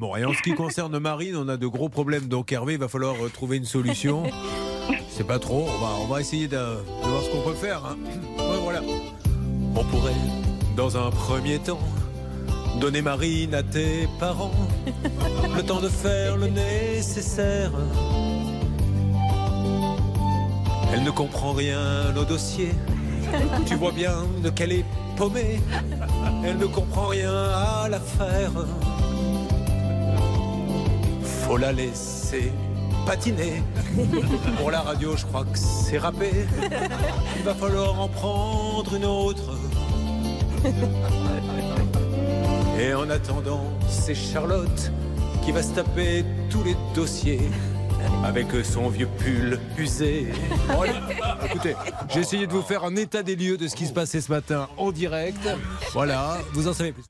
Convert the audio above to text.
Bon, et en ce qui concerne Marine, on a de gros problèmes. Donc Hervé, il va falloir euh, trouver une solution. C'est pas trop. On va, essayer de, de voir ce qu'on peut faire. hein. Ouais, voilà. On pourrait, dans un premier temps, donner Marine à tes parents. Le temps de faire le nécessaire. Elle ne comprend rien au dossier. Tu vois bien de qu'elle est paumée. Elle ne comprend rien à l'affaire. Faut la laisser patiner. Pour la radio, je crois que c'est râpé. Il va falloir en prendre une autre. Et en attendant, c'est Charlotte qui va se taper tous les dossiers avec son vieux pull usé. Bon, allez, écoutez, j'ai essayé de vous faire un état des lieux de ce qui se passait ce matin en direct. Voilà, vous en savez plus.